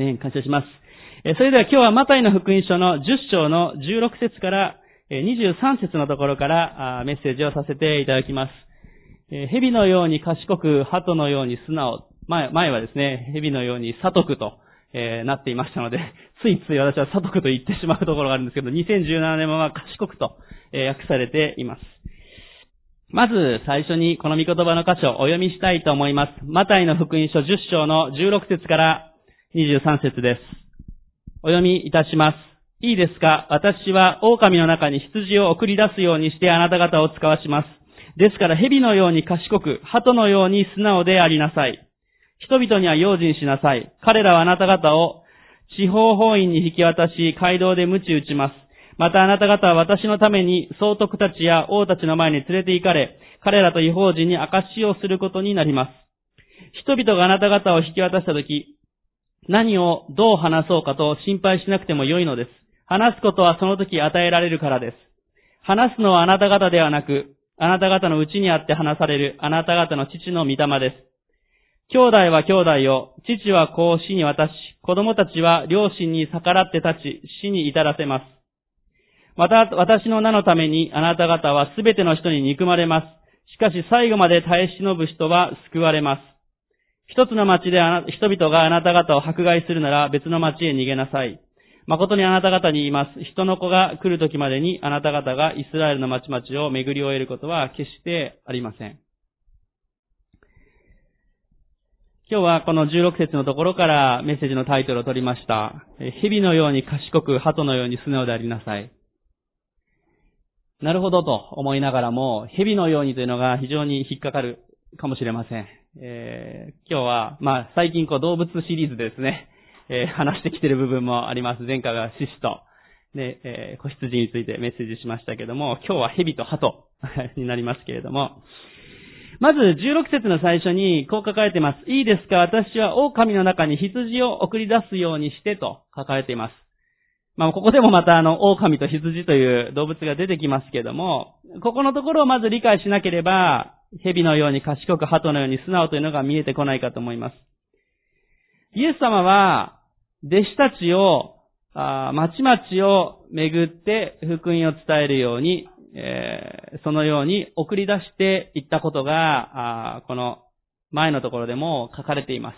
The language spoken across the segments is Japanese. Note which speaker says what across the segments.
Speaker 1: ね、感謝します。えそれでは今日はマタイの福音書の10章の16節から23節のところからあメッセージをさせていただきます。え蛇のように賢く、鳩のように素直。前前はですね、蛇のように悟くと、え、なっていましたので、ついつい私は悟くと言ってしまうところがあるんですけど、2017年は賢くと、え、訳されています。まず最初にこの御言葉の箇所をお読みしたいと思います。マタイの福音書10章の16節から23節です。お読みいたします。いいですか？私は狼の中に羊を送り出すようにしてあなた方を使わします。ですから蛇のように賢く、鳩のように素直でありなさい。人々には用心しなさい。彼らはあなた方を地方法院に引き渡し、街道で鞭打ちます。またあなた方は私のために総督たちや王たちの前に連れて行かれ、彼らと違法人に証しをすることになります。人々があなた方を引き渡したとき、何をどう話そうかと心配しなくても良いのです。話すことはその時与えられるからです。話すのはあなた方ではなく、あなた方のうちにあって話されるあなた方の父の御霊です。兄弟は兄弟を、父は子を死に渡し、子供たちは両親に逆らって立ち、死に至らせます。また、私の名のためにあなた方はすべての人に憎まれます。しかし最後まで耐え忍ぶ人は救われます。一つの町で人々があなた方を迫害するなら別の町へ逃げなさい。誠にあなた方に言います。人の子が来る時までにあなた方がイスラエルの町々を巡り終えることは決してありません。今日はこの16節のところからメッセージのタイトルを取りました。蛇のように賢く、鳩のように素直でありなさい。なるほどと思いながらも、蛇のようにというのが非常に引っかかるかもしれません。えー、今日は、まあ、最近こう動物シリーズですね、えー、話してきてる部分もあります。前回は獅子と、で、えー、子羊についてメッセージしましたけども、今日は蛇と鳩 になりますけれども、まず、16節の最初に、こう書かれています。いいですか？私は狼の中に羊を送り出すようにしてと書かれています。まあ、ここでもまたあの、狼と羊という動物が出てきますけども、ここのところをまず理解しなければ、蛇のように賢く鳩のように素直というのが見えてこないかと思います。イエス様は、弟子たちを、町々を巡って福音を伝えるように、えー、そのように送り出していったことが、あこの前のところでも書かれています。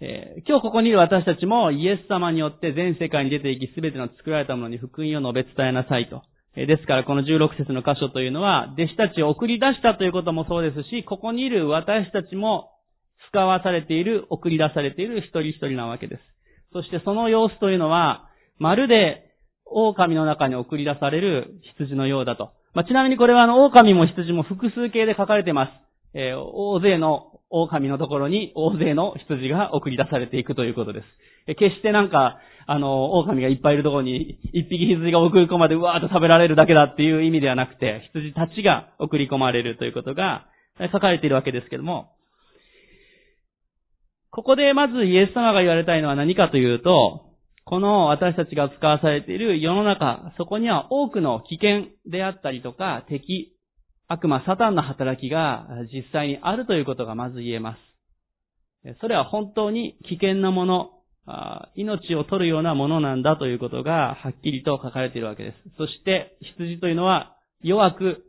Speaker 1: えー、今日ここにいる私たちもイエス様によって全世界に出ていき、すべての作られたものに福音を述べ伝えなさいと。ですからこの16節の箇所というのは、弟子たちを送り出したということもそうですし、ここにいる私たちも使わされている、送り出されている一人一人なわけです。そしてその様子というのは、まるで狼の中に送り出される羊のようだと。まあ、ちなみにこれはあの、狼も羊も複数形で書かれています。えー、大勢の狼のところに大勢の羊が送り出されていくということです。え決してなんか、あの、狼がいっぱいいるところに一匹羊が送り込まれてうわーっと食べられるだけだっていう意味ではなくて、羊たちが送り込まれるということが書かれているわけですけども、ここでまずイエス様が言われたいのは何かというと、この私たちが使わされている世の中、そこには多くの危険であったりとか、敵、悪魔、サタンの働きが実際にあるということがまず言えます。それは本当に危険なもの、命を取るようなものなんだということがはっきりと書かれているわけです。そして羊というのは弱く、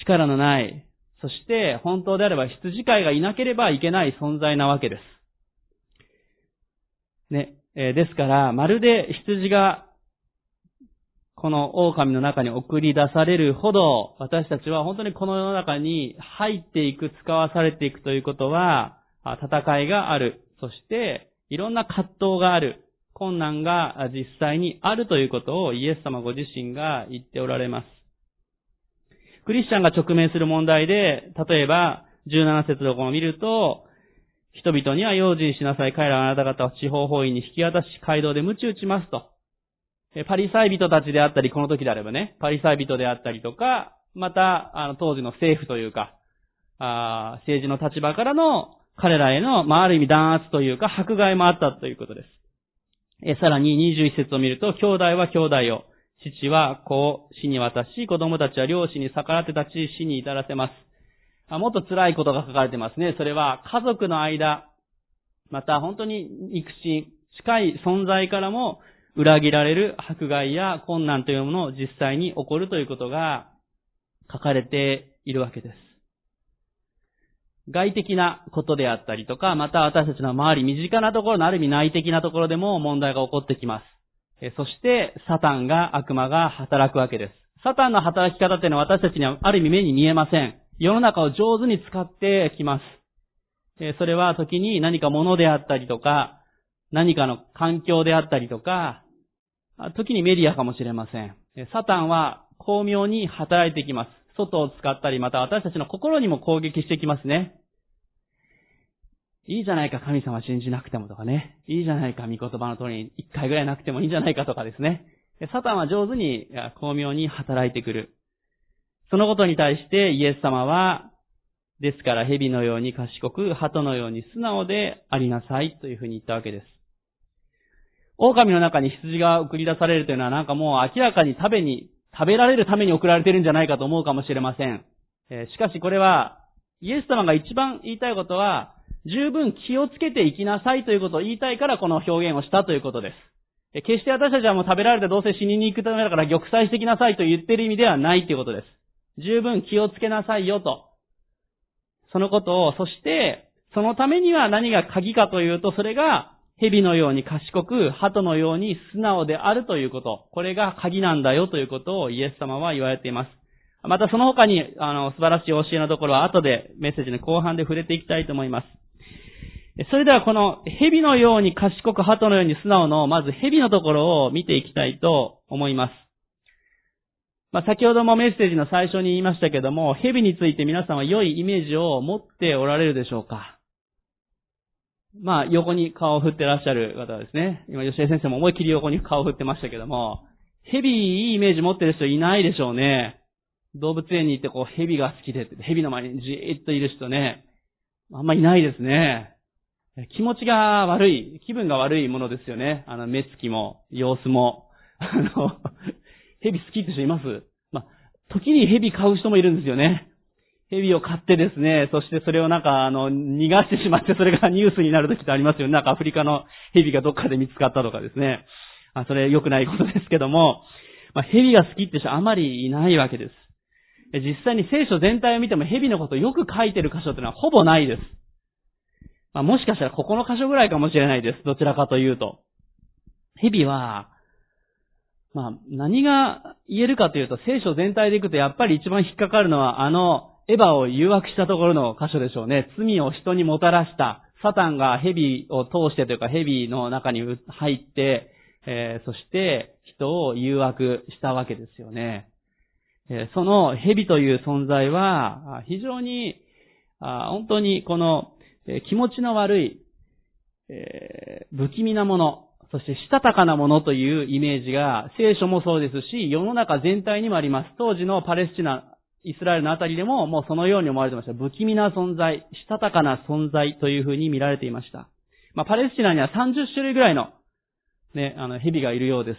Speaker 1: 力のない、そして本当であれば羊飼いがいなければいけない存在なわけです。ね、え、ですから、まるで羊が、この狼の中に送り出されるほど、私たちは本当にこの世の中に入っていく、使わされていくということは、戦いがある。そして、いろんな葛藤がある。困難が実際にあるということをイエス様ご自身が言っておられます。クリスチャンが直面する問題で、例えば、17節のこを見ると、人々には用心しなさい。彼らはあなた方を地方法院に引き渡し、街道で鞭打ちますと。パリサイ人たちであったり、この時であればね、パリサイ人であったりとか、また、あの、当時の政府というか、あ政治の立場からの彼らへの、まあ、ある意味弾圧というか、迫害もあったということです。え、さらに21節を見ると、兄弟は兄弟を、父は子を死に渡し、子供たちは両親に逆らって立ち死に至らせます。あもっと辛いことが書かれてますね。それは、家族の間、また本当に肉親、近い存在からも裏切られる迫害や困難というものを実際に起こるということが書かれているわけです。外的なことであったりとか、また私たちの周り、身近なところのある意味内的なところでも問題が起こってきます。そして、サタンが、悪魔が働くわけです。サタンの働き方っていうのは私たちにはある意味目に見えません。世の中を上手に使ってきます。それは時に何か物であったりとか、何かの環境であったりとか、時にメディアかもしれません。サタンは巧妙に働いてきます。外を使ったり、また私たちの心にも攻撃してきますね。いいじゃないか神様信じなくてもとかね。いいじゃないか御言葉の通りに一回ぐらいなくてもいいんじゃないかとかですね。サタンは上手に巧妙に働いてくる。そのことに対してイエス様は、ですから蛇のように賢く、鳩のように素直でありなさいというふうに言ったわけです。狼の中に羊が送り出されるというのはなんかもう明らかに食べに、食べられるために送られてるんじゃないかと思うかもしれません。えしかしこれは、イエス様が一番言いたいことは、十分気をつけていきなさいということを言いたいからこの表現をしたということです。決して私たちはもう食べられてどうせ死にに行くためだから玉砕してきなさいと言ってる意味ではないということです。十分気をつけなさいよと。そのことを、そして、そのためには何が鍵かというと、それが、蛇のように賢く、鳩のように素直であるということ。これが鍵なんだよということをイエス様は言われています。またその他に、あの、素晴らしい教えのところは後でメッセージの後半で触れていきたいと思います。それではこの蛇のように賢く鳩のように素直の、まず蛇のところを見ていきたいと思います。まあ、先ほどもメッセージの最初に言いましたけども、蛇について皆さんは良いイメージを持っておられるでしょうか？まあ、横に顔を振ってらっしゃる方ですね。今、吉江先生も思いっきり横に顔を振ってましたけども、蛇いいイメージ持ってる人いないでしょうね。動物園に行ってこう、蛇が好きで、蛇の前にじーっといる人ね、あんまいないですね。気持ちが悪い、気分が悪いものですよね。あの、目つきも、様子も。あの、蛇好きって人います？まあ、時に蛇買う人もいるんですよね。蛇を飼ってですね、そしてそれをなんか、あの、逃がしてしまって、それが ニュースになる時ってありますよね。なんかアフリカの蛇がどっかで見つかったとかですね。あそれ良くないことですけども、まあ、蛇が好きって人あまりいないわけです。実際に聖書全体を見ても蛇のことをよく書いてる箇所ってのはほぼないです。まあ、もしかしたらここの箇所ぐらいかもしれないです。どちらかというと。蛇は、まあ、何が言えるかというと、聖書全体でいくとやっぱり一番引っかかるのは、あの、エヴァを誘惑したところの箇所でしょうね。罪を人にもたらした。サタンが蛇を通してというか蛇の中に入って、えー、そして人を誘惑したわけですよね。えー、その蛇という存在は、非常に、本当にこの、えー、気持ちの悪い、え不気味なもの、そしてしたたかなものというイメージが聖書もそうですし、世の中全体にもあります。当時のパレスチナイスラエルのあたりでももうそのように思われてました。不気味な存在、したたかな存在というふうに見られていました。まあ、パレスチナには30種類ぐらいの、ね、あの、蛇がいるようです。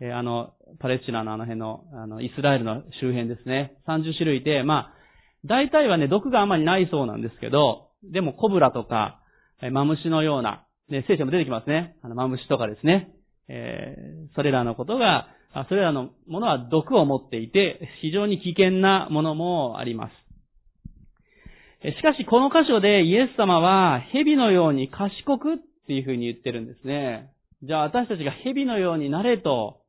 Speaker 1: えー、あの、パレスチナのあの辺の、あの、イスラエルの周辺ですね。30種類で、まあ、大体はね、毒があまりないそうなんですけど、でもコブラとか、えマムシのような、ね、聖書も出てきますね。あの、マムシとかですね。えー、それらのことが、それらのものは毒を持っていて、非常に危険なものもあります。しかし、この箇所でイエス様は、蛇のように賢くっていうふうに言ってるんですね。じゃあ私たちが蛇のようになれと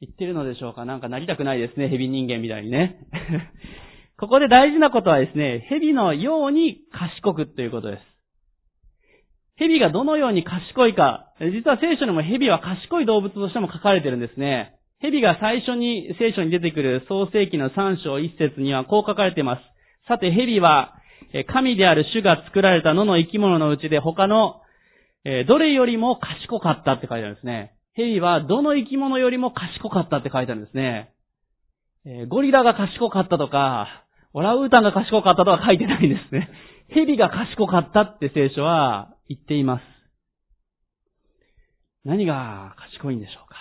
Speaker 1: 言ってるのでしょうか？なんかなりたくないですね、蛇人間みたいにね。ここで大事なことはですね、蛇のように賢くということです。蛇がどのように賢いか、実は聖書にも蛇は賢い動物としても書かれてるんですね。蛇が最初に聖書に出てくる創世記の3章1節にはこう書かれています。さて蛇は、神である主が作られた野の生き物のうちで他の、どれよりも賢かったって書いてあるんですね。蛇はどの生き物よりも賢かったって書いてあるんですね。ゴリラが賢かったとか、オラウータンが賢かったとか書いてないんですね。蛇が賢かったって聖書は言っています。何が賢いんでしょうか？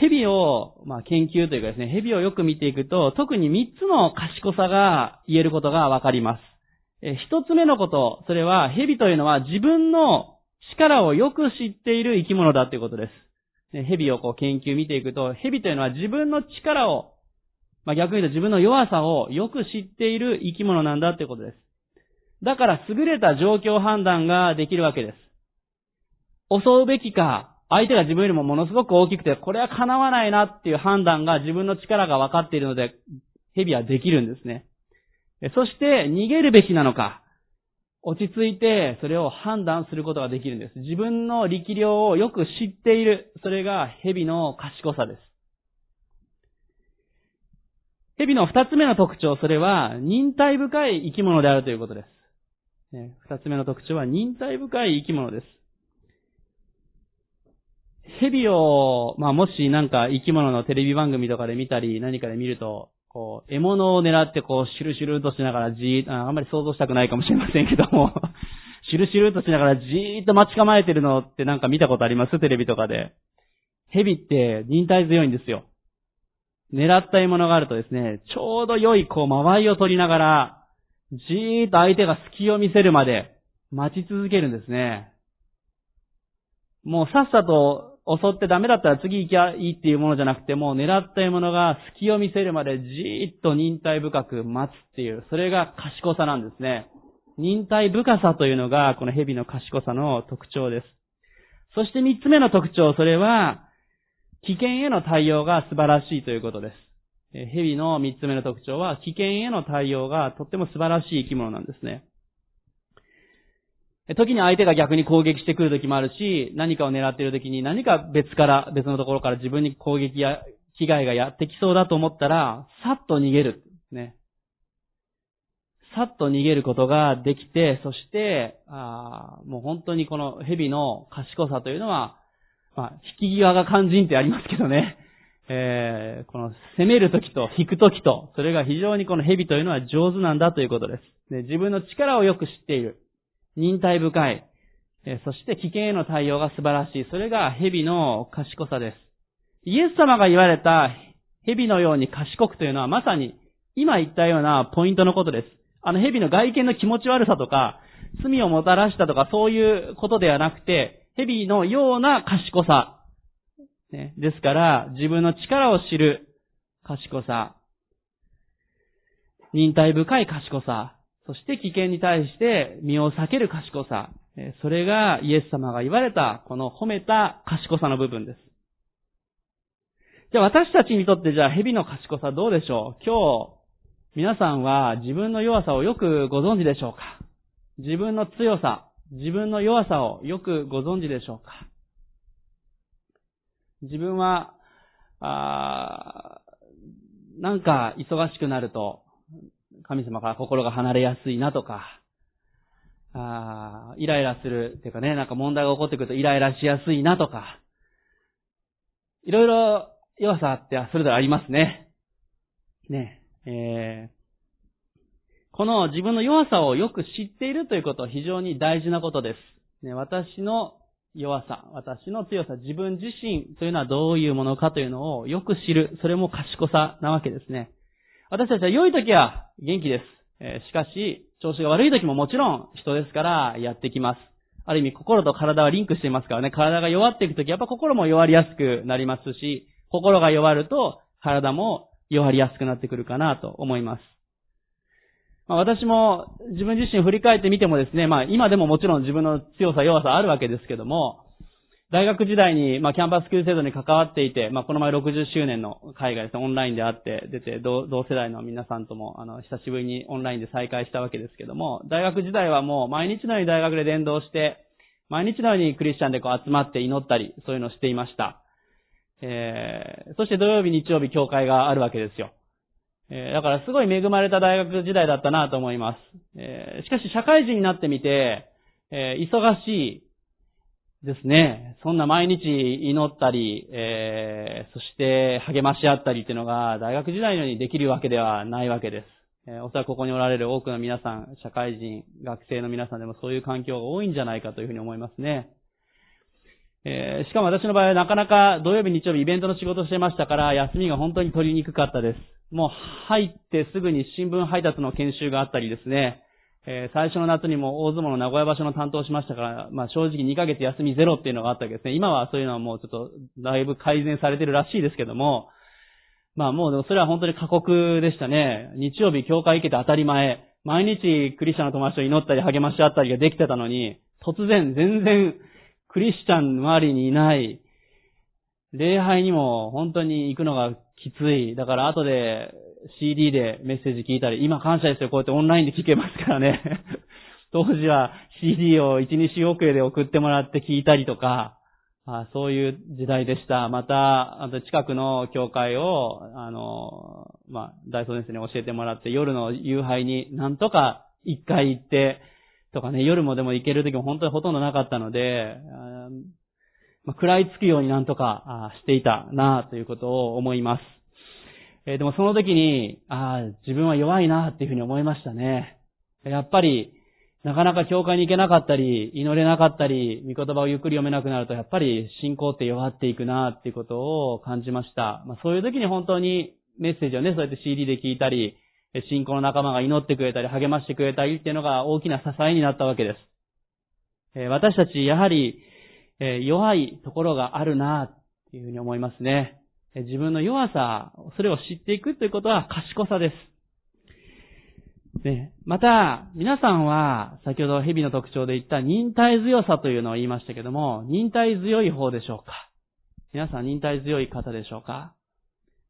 Speaker 1: 蛇を、まあ、研究というかですね、蛇をよく見ていくと、特に3つの賢さが言えることがわかります。え一つ目のこと、それは、蛇というのは自分の力をよく知っている生き物だということです。蛇をこう研究見ていくと、蛇というのは自分の力を、まあ、逆に言うと自分の弱さをよく知っている生き物なんだということです。だから優れた状況判断ができるわけです。襲うべきか、相手が自分よりもものすごく大きくて、これは叶わないなっていう判断が自分の力が分かっているので、蛇はできるんですね。そして逃げるべきなのか、落ち着いてそれを判断することができるんです。自分の力量をよく知っている。それが蛇の賢さです。蛇の二つ目の特徴、それは忍耐深い生き物であるということです。二つ目の特徴は忍耐深い生き物です。蛇を、まあ、もしなんか生き物のテレビ番組とかで見たり何かで見ると、こう、獲物を狙ってこう、シュルシュルとしながらじーあ、あんまり想像したくないかもしれませんけども、シュルシュルとしながらじーっと待ち構えてるのってなんか見たことあります？テレビとかで。蛇って忍耐強いんですよ。狙った獲物があるとですね、ちょうど良いこう、間合いを取りながら、じーっと相手が隙を見せるまで待ち続けるんですね。もうさっさと襲ってダメだったら次行きゃいいっていうものじゃなくて、もう狙った獲物が隙を見せるまでじーっと忍耐深く待つっていう、それが賢さなんですね。忍耐深さというのが、この蛇の賢さの特徴です。そして三つ目の特徴、それは、危険への対応が素晴らしいということです。蛇の三つ目の特徴は、危険への対応がとっても素晴らしい生き物なんですね。時に相手が逆に攻撃してくる時もあるし、何かを狙っている時に何か別から、別のところから自分に攻撃や被害がやってきそうだと思ったら、さっと逃げる。ね。さっと逃げることができて、そして、あもう本当にこの蛇の賢さというのは、まあ、引き際が肝心ってありますけどね。えー、この攻めるときと引くときと、それが非常にこの蛇というのは上手なんだということです。で自分の力をよく知っている。忍耐深い。そして危険への対応が素晴らしい。それが蛇の賢さです。イエス様が言われた蛇のように賢くというのはまさに今言ったようなポイントのことです。あの蛇の外見の気持ち悪さとか、罪をもたらしたとかそういうことではなくて、蛇のような賢さ。ね、ですから、自分の力を知る賢さ。忍耐深い賢さ。そして危険に対して身を避ける賢さ。それがイエス様が言われた、この褒めた賢さの部分です。じゃあ私たちにとってじゃあ蛇の賢さどうでしょう？今日、皆さんは自分の弱さをよくご存知でしょうか？自分の強さ、自分の弱さをよくご存知でしょうか？自分は、あなんか忙しくなると、神様から心が離れやすいなとか、ああイライラするっていうかね、なんか問題が起こってくるとイライラしやすいなとか、いろいろ弱さってそれぞれありますね。ね、えー、この自分の弱さをよく知っているということは非常に大事なことです。ね、私の弱さ、私の強さ、自分自身というのはどういうものかというのをよく知る、それも賢さなわけですね。私たちは良い時は元気です。えしかし、調子が悪い時ももちろん人ですからやってきます。ある意味心と体はリンクしていますからね、体が弱っていく時やっぱ心も弱りやすくなりますし、心が弱ると体も弱りやすくなってくるかなと思います。まあ、私も自分自身振り返ってみてもですね、まあ今でももちろん自分の強さ弱さあるわけですけども、大学時代に、まあ、キャンパス級制度に関わっていて、まあ、この前60周年の会がですね、オンラインであって出て、同世代の皆さんとも、あの、久しぶりにオンラインで再会したわけですけども、大学時代はもう毎日のように大学で伝道して、毎日のようにクリスチャンでこう集まって祈ったり、そういうのをしていました。えー、そして土曜日、日曜日、教会があるわけですよ。えー、だからすごい恵まれた大学時代だったなと思います。えー、しかし社会人になってみて、えー、忙しい、ですね。そんな毎日祈ったり、えー、そして励まし合ったりっていうのが大学時代のようにできるわけではないわけです。えー、おそらくここにおられる多くの皆さん、社会人、学生の皆さんでもそういう環境が多いんじゃないかというふうに思いますね。えー、しかも私の場合はなかなか土曜日、日曜日イベントの仕事してましたから休みが本当に取りにくかったです。もう入ってすぐに新聞配達の研修があったりですね。えー、最初の夏にも大相撲の名古屋場所の担当しましたから、まあ正直2ヶ月休みゼロっていうのがあったわけですね。今はそういうのはもうちょっとだいぶ改善されてるらしいですけども、まあもうでもそれは本当に過酷でしたね。日曜日教会行けて当たり前。毎日クリスチャンの友達と祈ったり励まし合ったりができてたのに、突然全然クリスチャン周りにいない、礼拝にも本当に行くのがきつい。だから後で CD でメッセージ聞いたり、今感謝ですよ、こうやってオンラインで聞けますからね。当時は CD を1、2週遅れで送ってもらって聞いたりとか、あそういう時代でした。また、あと近くの教会を、あの、まあ、大総先生に教えてもらって、夜の夕拝になんとか一回行って、とかね、夜もでも行ける時も本当にほとんどなかったので、まあ、食らいつくようになんとかしていたなということを思います。えー、でもその時に、ああ、自分は弱いなっていうふうに思いましたね。やっぱり、なかなか教会に行けなかったり、祈れなかったり、御言葉をゆっくり読めなくなると、やっぱり信仰って弱っていくなっていうことを感じました。まあ、そういう時に本当にメッセージをね、そうやって CD で聞いたり、信仰の仲間が祈ってくれたり、励ましてくれたりっていうのが大きな支えになったわけです。私たち、やはり、弱いところがあるなっていうふうに思いますね。自分の弱さ、それを知っていくということは賢さです。ね、また、皆さんは、先ほど蛇の特徴で言った忍耐強さというのを言いましたけども、忍耐強い方でしょうか？皆さん忍耐強い方でしょうか？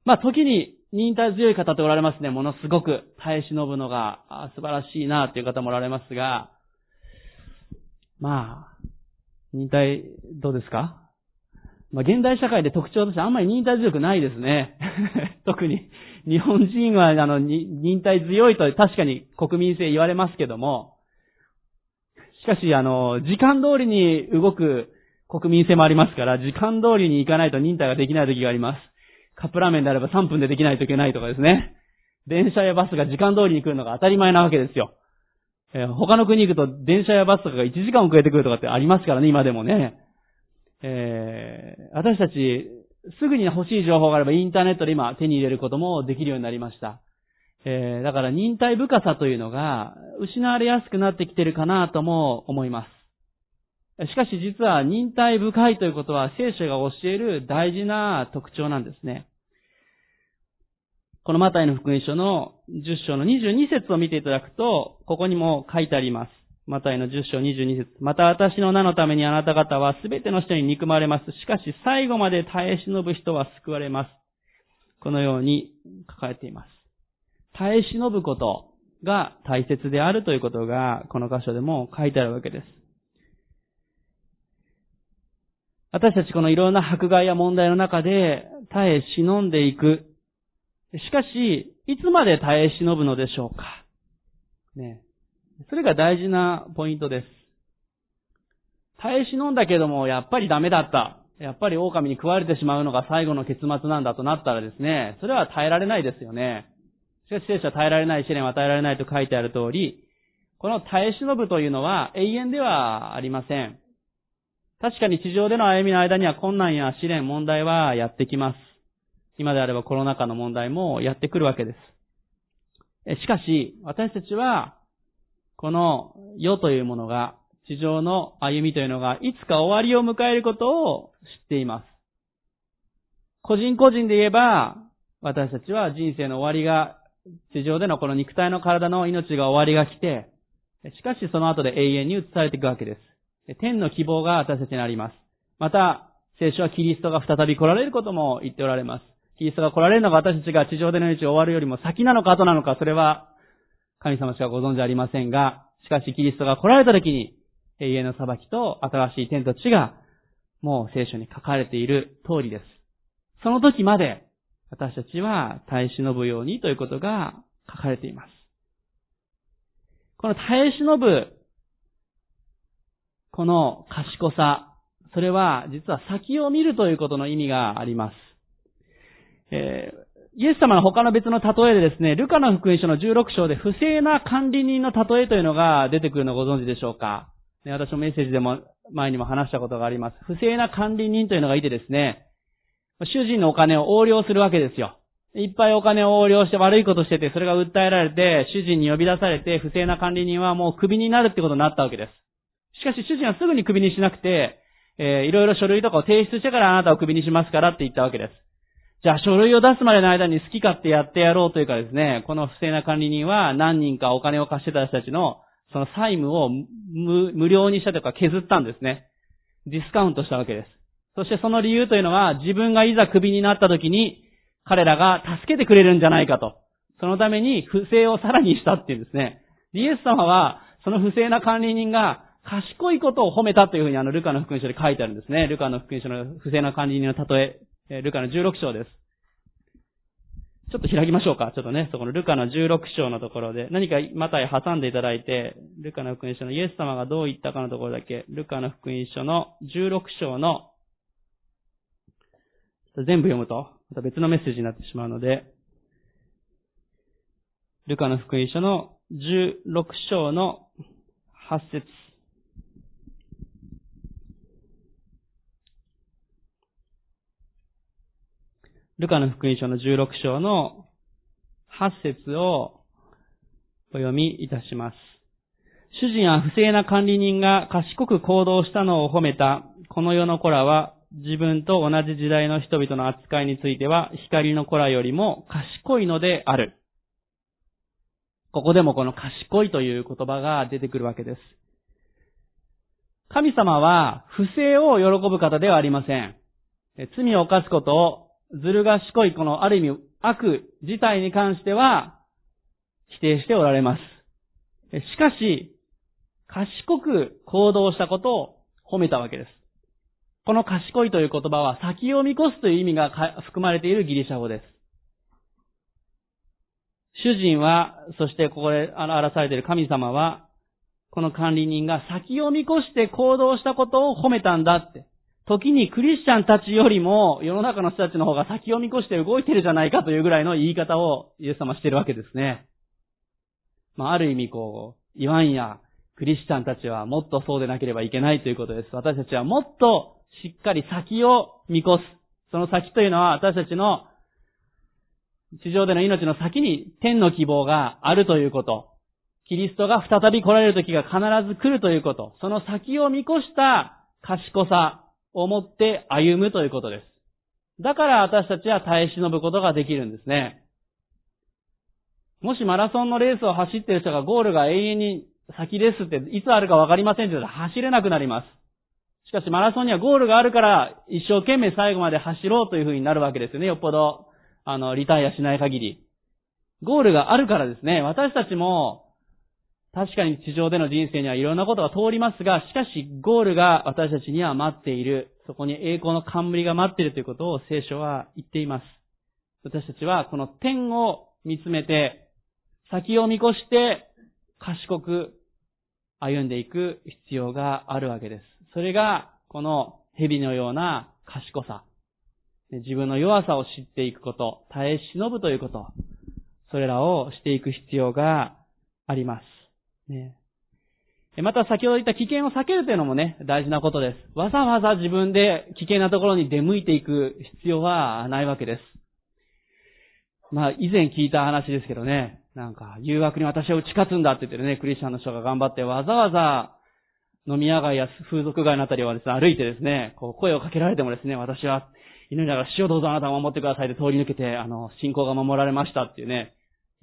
Speaker 1: まあ、時に忍耐強い方っておられますね。ものすごく。耐え忍ぶのが素晴らしいなという方もおられますが、まあ、忍耐、どうですか？まあ、現代社会で特徴としてあんまり忍耐強くないですね。特に、日本人は、あの、忍耐強いと確かに国民性言われますけども、しかし、あの、時間通りに動く国民性もありますから、時間通りに行かないと忍耐ができない時があります。カップラーメンであれば3分でできないといけないとかですね。電車やバスが時間通りに来るのが当たり前なわけですよ。えー、他の国行くと電車やバスとかが1時間遅れてくるとかってありますからね、今でもね。えー、私たち、すぐに欲しい情報があればインターネットで今手に入れることもできるようになりました。えー、だから忍耐深さというのが失われやすくなってきてるかなとも思います。しかし実は忍耐深いということは聖書が教える大事な特徴なんですね。このマタイの福音書の10章の22節を見ていただくと、ここにも書いてあります。マタイの10章22節また私の名のためにあなた方はすべての人に憎まれます。しかし最後まで耐え忍ぶ人は救われます。このように書かれています。耐え忍ぶことが大切であるということが、この箇所でも書いてあるわけです。私たちこのいろんな迫害や問題の中で耐え忍んでいく。しかし、いつまで耐え忍ぶのでしょうかね。それが大事なポイントです。耐え忍んだけども、やっぱりダメだった。やっぱり狼に食われてしまうのが最後の結末なんだとなったらですね、それは耐えられないですよね。しかし聖書は耐えられない試練は与えられないと書いてある通り、この耐え忍ぶというのは永遠ではありません。確かに地上での歩みの間には困難や試練、問題はやってきます。今であればコロナ禍の問題もやってくるわけです。しかし、私たちはこの世というものが、地上の歩みというのが、いつか終わりを迎えることを知っています。個人個人で言えば、私たちは人生の終わりが、地上でのこの肉体の体の命が終わりが来て、しかしその後で永遠に移されていくわけです。天の希望が私たちにあります。また、聖書はキリストが再び来られることも言っておられます。キリストが来られるのが私たちが地上での命を終わるよりも先なのか後なのか、それは神様しかご存知ありませんが、しかしキリストが来られた時に、永遠の裁きと新しい天と地が、もう聖書に書かれている通りです。その時まで、私たちは耐え忍ぶようにということが書かれています。この耐え忍ぶ、この賢さ、それは実は先を見るということの意味があります。えーイエス様の他の別の例えでですね、ルカの福音書の16章で不正な管理人の例えというのが出てくるのをご存知でしょうか、ね、私のメッセージでも前にも話したことがあります。不正な管理人というのがいてですね、主人のお金を横領するわけですよ。いっぱいお金を横領して悪いことしてて、それが訴えられて、主人に呼び出されて、不正な管理人はもうクビになるってことになったわけです。しかし主人はすぐにクビにしなくて、えー、いろいろ書類とかを提出してからあなたをクビにしますからって言ったわけです。じゃあ書類を出すまでの間に好き勝手やってやろうというかですね、この不正な管理人は何人かお金を貸してた人たちのその債務を無料にしたというか削ったんですね。ディスカウントしたわけです。そしてその理由というのは自分がいざクビになった時に彼らが助けてくれるんじゃないかと。そのために不正をさらにしたっていうんですね。イエス様は、その不正な管理人が賢いことを褒めたというふうにあの、ルカの福音書で書いてあるんですね。ルカの福音書の不正な管理人の例え、えルカの16章です。ちょっと開きましょうか。ちょっとね、そこのルカの16章のところで、何かまた挟んでいただいて、ルカの福音書のイエス様がどう言ったかのところだけ、ルカの福音書の16章の、全部読むと、また別のメッセージになってしまうので、ルカの福音書の16章の8節ルカの福音書の16章の8節をお読みいたします。主人は不正な管理人が賢く行動したのを褒めたこの世の子らは自分と同じ時代の人々の扱いについては光の子らよりも賢いのである。ここでもこの賢いという言葉が出てくるわけです。神様は不正を喜ぶ方ではありません。罪を犯すことをずる賢いこのある意味悪自体に関しては否定しておられます。しかし、賢く行動したことを褒めたわけです。この賢いという言葉は先を見越すという意味が含まれているギリシャ語です。主人は、そしてここで表されている神様は、この管理人が先を見越して行動したことを褒めたんだって。時にクリスチャンたちよりも世の中の人たちの方が先を見越して動いてるじゃないかというぐらいの言い方をイエス様してるわけですね。まあ、ある意味こう、言わんや、クリスチャンたちはもっとそうでなければいけないということです。私たちはもっとしっかり先を見越す。その先というのは私たちの地上での命の先に天の希望があるということ。キリストが再び来られる時が必ず来るということ。その先を見越した賢さを持って歩むということです。だから私たちは耐え忍ぶことができるんですね。もしマラソンのレースを走っている人がゴールが永遠に先ですっていつあるかわかりませんって言ったら走れなくなります。しかしマラソンにはゴールがあるから一生懸命最後まで走ろうというふうになるわけですよね。よっぽど、あの、リタイアしない限り。ゴールがあるからですね、私たちも、確かに地上での人生にはいろんなことが通りますが、しかしゴールが私たちには待っている。そこに栄光の冠が待っているということを聖書は言っています。私たちはこの天を見つめて、先を見越して賢く歩んでいく必要があるわけです。それが、この蛇のような賢さ。自分の弱さを知っていくこと、耐え忍ぶということ、それらをしていく必要があります。ね、また先ほど言った危険を避けるというのもね、大事なことです。わざわざ自分で危険なところに出向いていく必要はないわけです。まあ、以前聞いた話ですけどね、なんか、誘惑に私は打ち勝つんだって言ってるね、クリスチャンの人が頑張って、わざわざ飲み屋街や風俗街のあたりはですね、歩いてですね、こう声をかけられてもですね、私は祈りながら死をどうぞあなたを守ってくださいで通り抜けて、あの、信仰が守られましたっていうね、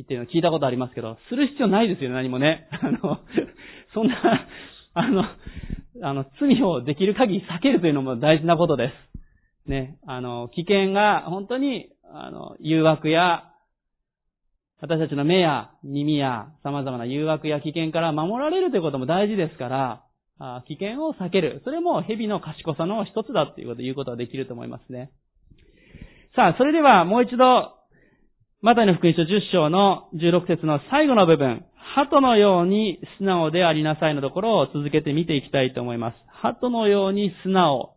Speaker 1: 言ってるの聞いたことありますけど、する必要ないですよね、何もね。あの、そんな、あの、あの、罪をできる限り避けるというのも大事なことです。ね、あの、危険が本当に、あの、誘惑や、私たちの目や耳や様々な誘惑や危険から守られるということも大事ですから、危険を避ける。それも蛇の賢さの一つだっていうことを言うことができると思いますね。さあ、それではもう一度、マタイの福音書10章の16節の最後の部分、鳩のように素直でありなさいのところを続けて見ていきたいと思います。鳩のように素直。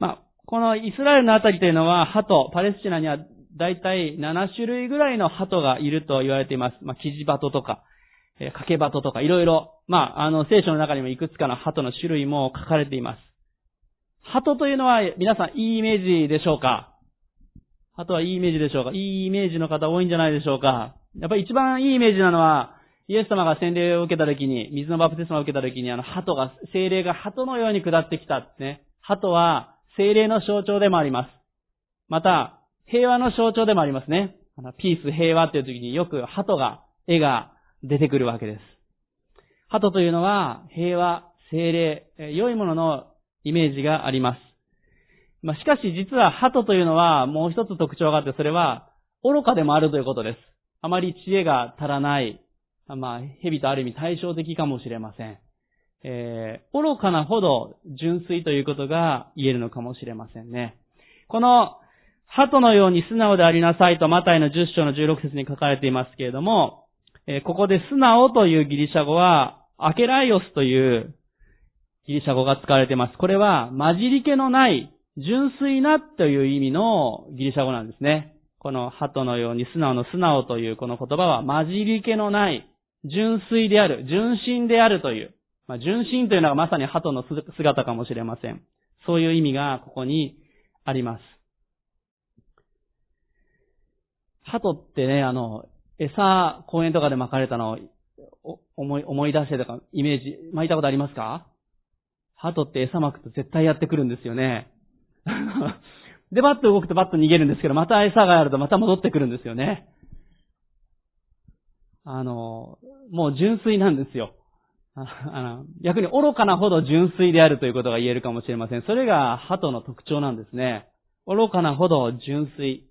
Speaker 1: まあ、このイスラエルのあたりというのは鳩、パレスチナにはだいたい7種類ぐらいの鳩がいると言われています。まあ、キジバトとか、え掛け鳩とかいろいろ、まあ、あの、聖書の中にもいくつかの鳩の種類も書かれています。鳩というのは皆さんいいイメージでしょうか？鳩はいいイメージでしょうかいいイメージの方多いんじゃないでしょうかやっぱり一番いいイメージなのは、イエス様が洗礼を受けた時に、水のバプテスマを受けた時に、あの、鳩が、精霊が鳩のように下ってきたってね。鳩は精霊の象徴でもあります。また、平和の象徴でもありますね。あのピース、平和っていう時によく鳩が、絵が出てくるわけです。鳩というのは、平和、精霊、良いもののイメージがあります。まあ、しかし実は鳩というのはもう一つ特徴があって、それは愚かでもあるということです。あまり知恵が足らない、まあ、蛇とある意味対照的かもしれません。えー、愚かなほど純粋ということが言えるのかもしれませんね。この、鳩のように素直でありなさいとマタイの10章の16節に書かれていますけれども、えー、ここで素直というギリシャ語は、アケライオスというギリシャ語が使われています。これは、混じり気のない、純粋なという意味のギリシャ語なんですね。この鳩のように素直の素直というこの言葉は混じり気のない、純粋である、純真であるという、まあ、純真というのがまさに鳩の姿かもしれません。そういう意味がここにあります。鳩ってね、あの、餌、公園とかで巻かれたのを思い、思い出してとか、イメージ、巻いたことありますか？鳩って餌巻くと絶対やってくるんですよね。で、バッと動くとバッと逃げるんですけど、また餌があるとまた戻ってくるんですよね。あの、もう純粋なんですよ。あ の逆に愚かなほど純粋であるということが言えるかもしれません。それが鳩の特徴なんですね。愚かなほど純粋。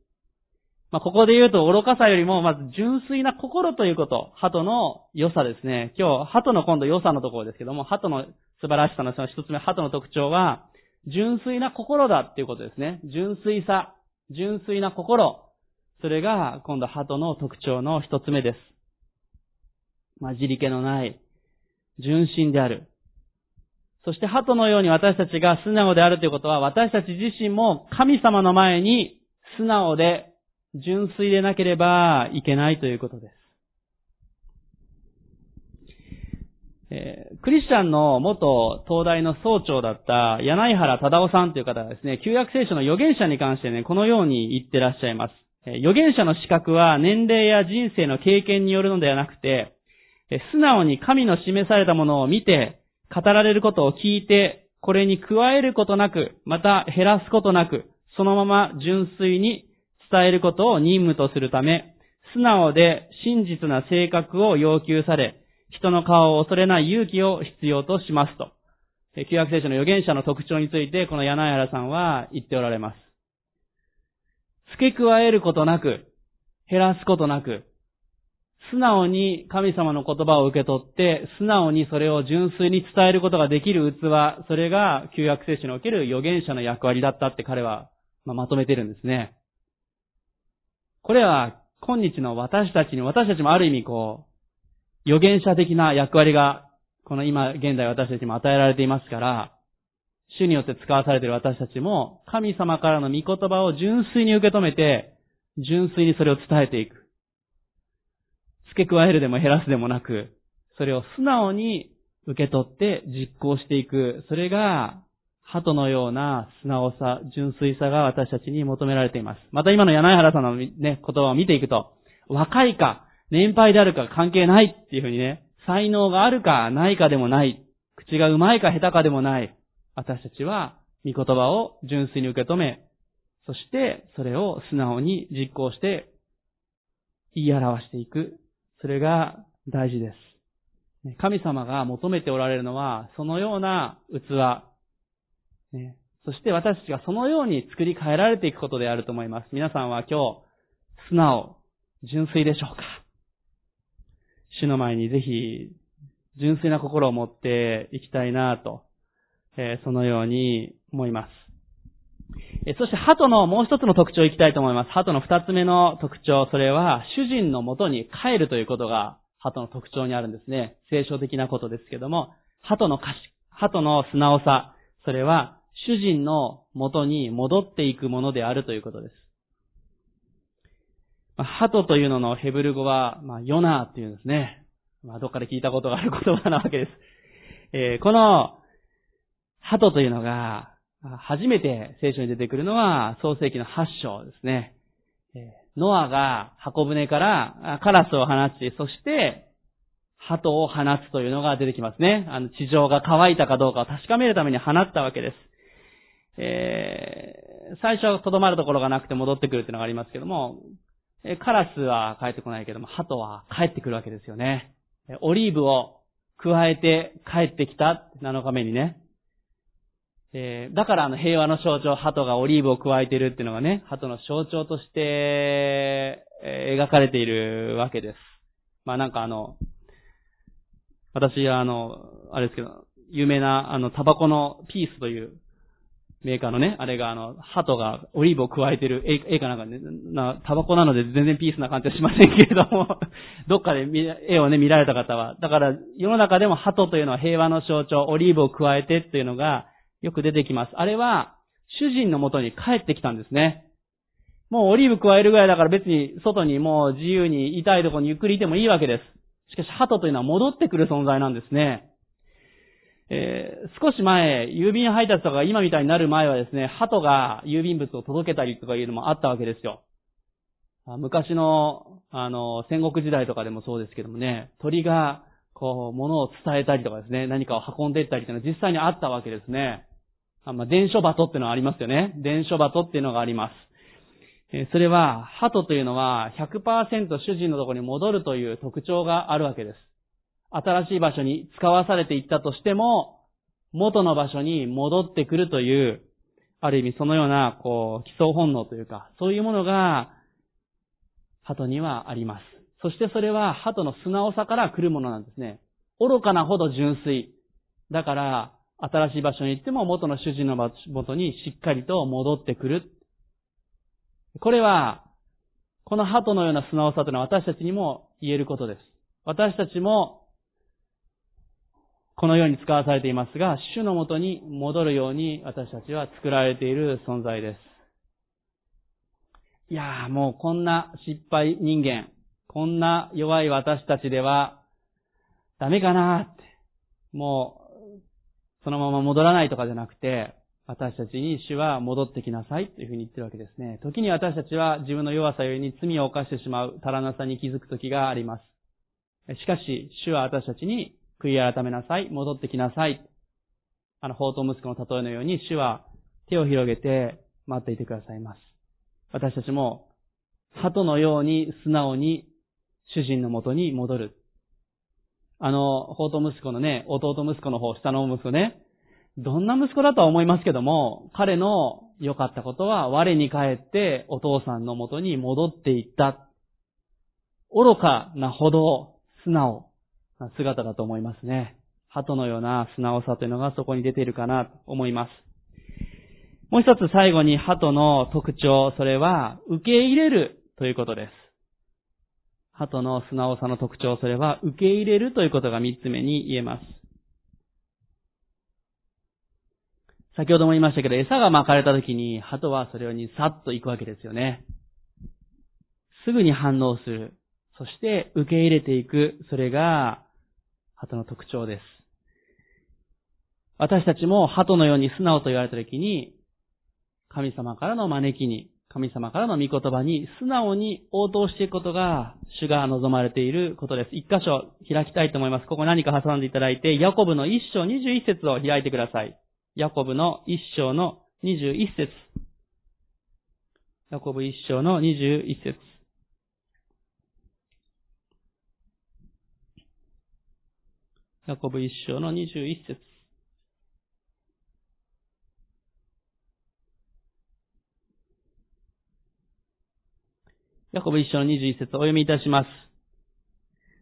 Speaker 1: まあ、ここで言うと愚かさよりも、まず純粋な心ということ。鳩の良さですね。今日、鳩の今度良さのところですけども、鳩の素晴らしさのその一つ目、鳩の特徴は、純粋な心だっていうことですね。純粋さ、純粋な心。それが今度鳩の特徴の一つ目です。混じり気のない、純真である。そして鳩のように私たちが素直であるということは、私たち自身も神様の前に素直で純粋でなければいけないということです。えー、クリスチャンの元東大の総長だった柳原忠夫さんという方がですね、旧約聖書の預言者に関してね、このように言ってらっしゃいます。えー、預言者の資格は年齢や人生の経験によるのではなくて、えー、素直に神の示されたものを見て、語られることを聞いて、これに加えることなく、また減らすことなく、そのまま純粋に伝えることを任務とするため、素直で真実な性格を要求され、人の顔を恐れない勇気を必要としますと。旧約聖書の預言者の特徴について、この柳原さんは言っておられます。付け加えることなく、減らすことなく、素直に神様の言葉を受け取って、素直にそれを純粋に伝えることができる器、それが旧約聖書における預言者の役割だったって彼は、ま、まとめてるんですね。これは、今日の私たちに、私たちもある意味こう、預言者的な役割が、この今現在私たちも与えられていますから、主によって使わされている私たちも、神様からの御言葉を純粋に受け止めて、純粋にそれを伝えていく。付け加えるでも減らすでもなく、それを素直に受け取って実行していく。それが、鳩のような素直さ、純粋さが私たちに求められています。また今の柳原さんのね、言葉を見ていくと、若いか、年配であるか関係ないっていうふうにね、才能があるかないかでもない、口が上手いか下手かでもない、私たちは、御言葉を純粋に受け止め、そしてそれを素直に実行して言い表していく。それが大事です。神様が求めておられるのは、そのような器。そして私たちがそのように作り変えられていくことであると思います。皆さんは今日、素直、純粋でしょうか？主の前にぜひ、純粋な心を持っていきたいなと、えー、そのように思います。えー、そして、鳩のもう一つの特徴いきたいと思います。鳩の二つ目の特徴、それは、主人のもとに帰るということが、鳩の特徴にあるんですね。聖書的なことですけども、鳩の歌鳩の素直さ、それは、主人のもとに戻っていくものであるということです。まあ、ハトというののヘブル語は、まあ、ヨナーっていうんですね。まあ、どっかで聞いたことがある言葉なわけです。えー、この、ハトというのが、初めて聖書に出てくるのは、創世記の8章ですね。えノアが箱舟からカラスを放ち、そして鳩を放つというのが出てきますね。あの、地上が乾いたかどうかを確かめるために放ったわけです。えー、最初は留まるところがなくて戻ってくるっていうのがありますけども、カラスは帰ってこないけども、鳩は帰ってくるわけですよね。オリーブを加えて帰ってきた、7日目にね。えー、だからあの平和の象徴、鳩がオリーブを加えてるっていうのがね、鳩の象徴として、えー、描かれているわけです。まあなんかあの、私はあの、あれですけど、有名なあの、タバコのピースというメーカーのね、あれがあの、鳩がオリーブを加えてるえ絵かなんかね、な、タバコなので全然ピースな感じはしませんけれども、どっかで絵をね、見られた方は。だから、世の中でも鳩というのは平和の象徴、オリーブを加えてっていうのがよく出てきます。あれは、主人のもとに帰ってきたんですね。もうオリーブ加えるぐらいだから別に外にもう自由に痛いところにゆっくりいてもいいわけです。しかし、鳩というのは戻ってくる存在なんですね。えー、少し前、郵便配達とか今みたいになる前はですね、鳩が郵便物を届けたりとかいうのもあったわけですよ。昔の、あの、戦国時代とかでもそうですけどもね、鳥が、こう、物を伝えたりとかですね、何かを運んでいったりというのは実際にあったわけですね。あまあ、伝書鳩っていうのはありますよね。伝書鳩っていうのがあります。えそれは、鳩というのは100%主人のところに戻るという特徴があるわけです。新しい場所に使わされていったとしても、元の場所に戻ってくるという、ある意味そのような、こう、基礎本能というか、そういうものが、鳩にはあります。そしてそれは鳩の素直さから来るものなんですね。愚かなほど純粋。だから、新しい場所に行っても元の主人の元にしっかりと戻ってくる。これは、この鳩のような素直さというのは私たちにも言えることです。私たちもこのように使わされていますが、主のもとに戻るように私たちは作られている存在です。いやーもうこんな失敗人間、こんな弱い私たちではダメかなーって。もう、そのまま戻らないとかじゃなくて、私たちに主は戻ってきなさいというふうに言ってるわけですね。時に私たちは自分の弱さよりに罪を犯してしまう足らなさに気づく時があります。しかし、主は私たちに悔い改めなさい、戻ってきなさい。あの、宝刀息子の例えのように、主は手を広げて待っていてくださいます。私たちも、鳩のように素直に主人のもとに戻る。あの、宝刀息子のね、弟息子の方、下の息子ね、どんな息子だとは思いますけども、彼の良かったことは、我に帰ってお父さんのもとに戻っていった。愚かなほど素直姿だと思いますね。鳩のような素直さというのがそこに出ているかなと思います。もう一つ最後に鳩の特徴、それは受け入れるということです。鳩の素直さの特徴、それは受け入れるということが三つ目に言えます。先ほども言いましたけど、餌が巻かれた時に、鳩はそれにさっと行くわけですよね。すぐに反応する。そして受け入れていく。それが鳩の特徴です。私たちも鳩のように素直と言われたときに、神様からの招きに、神様からの御言葉に素直に応答していくことが、主が望まれていることです。一箇所開きたいと思います。ここ何か挟んでいただいて、ヤコブの一章二十一節を開いてください。ヤコブの一章の二十一節。ヤコブ一章の二十一節。ヤコブ一章の二十一節。ヤコブ一章の二十一節お読みいたします。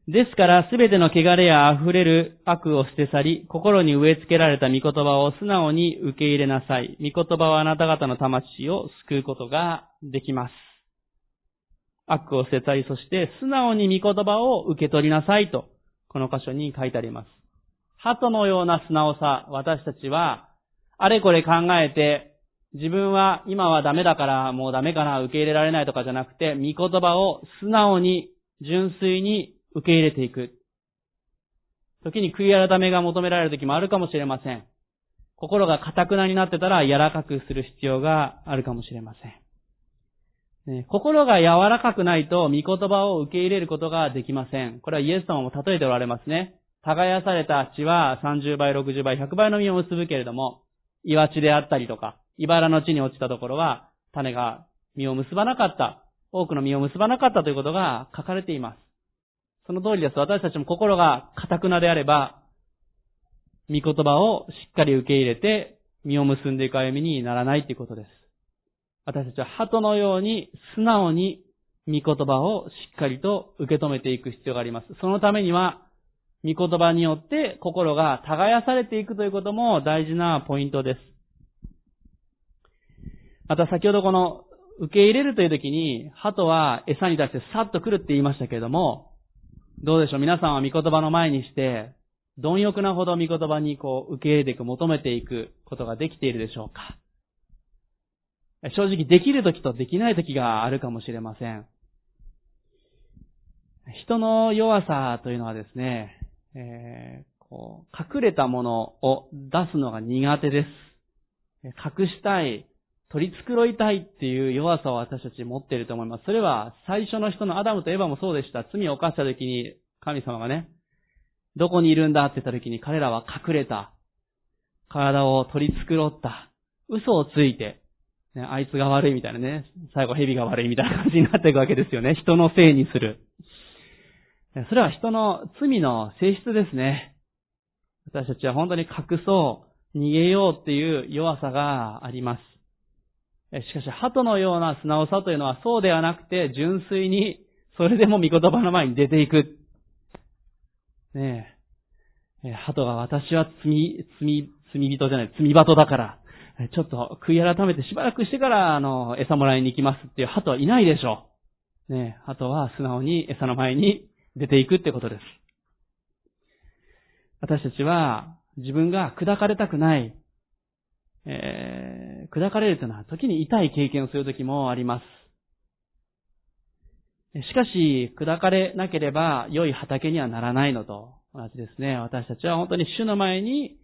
Speaker 1: ですから、すべての汚れや溢れる悪を捨て去り、心に植え付けられた御言葉を素直に受け入れなさい。御言葉はあなた方の魂を救うことができます。悪を捨て去り、そして素直に御言葉を受け取りなさいとこの箇所に書いてあります。鳩のような素直さ、私たちは、あれこれ考えて、自分は今はダメだからもうダメかな、受け入れられないとかじゃなくて、御言葉を素直に、純粋に受け入れていく。時に悔い改めが求められる時もあるかもしれません。心が堅くなになってたら柔らかくする必要があるかもしれません。ね、心が柔らかくないと、御言葉を受け入れることができません。これはイエス様も例えておられますね。耕された地は30倍、60倍、100倍の実を結ぶけれども、岩地であったりとか、茨の地に落ちたところは、種が実を結ばなかった。多くの実を結ばなかったということが書かれています。その通りです。私たちも心が堅くなであれば、御言葉をしっかり受け入れて、実を結んでいく歩みにならないということです。私たちは鳩のように素直に御言葉をしっかりと受け止めていく必要があります。そのためには、御言葉によって心が耕されていくということも大事なポイントです。また先ほどこの受け入れるという時に、鳩は餌に対してさっと来るって言いましたけれども、どうでしょう？皆さんは御言葉の前にして、貪欲なほど御言葉にこう受け入れていく、求めていくことができているでしょうか？正直できる時とできない時があるかもしれません。人の弱さというのはですね、えー、こう隠れたものを出すのが苦手です。隠したい、取り繕いたいっていう弱さを私たち持っていると思います。それは最初の人のアダムとエヴァもそうでした。罪を犯した時に神様がね、どこにいるんだって言った時に彼らは隠れた。体を取り繕った。嘘をついて、ね、あいつが悪いみたいなね、最後蛇が悪いみたいな感じになっていくわけですよね。人のせいにする。それは人の罪の性質ですね。私たちは本当に隠そう、逃げようっていう弱さがあります。しかし、鳩のような素直さというのはそうではなくて、純粋に、それでも御言葉の前に出ていく。ねえ。鳩が私は罪、罪、罪人じゃない、罪人だから、ちょっと悔い改めてしばらくしてから、あの、餌もらいに行きますっていう鳩はいないでしょう。ねえ、鳩は素直に餌の前に出ていくってことです。私たちは自分が砕かれたくない、えー、砕かれるというのは時に痛い経験をする時もあります。しかし、砕かれなければ良い畑にはならないのと同じですね。私たちは本当に主の前に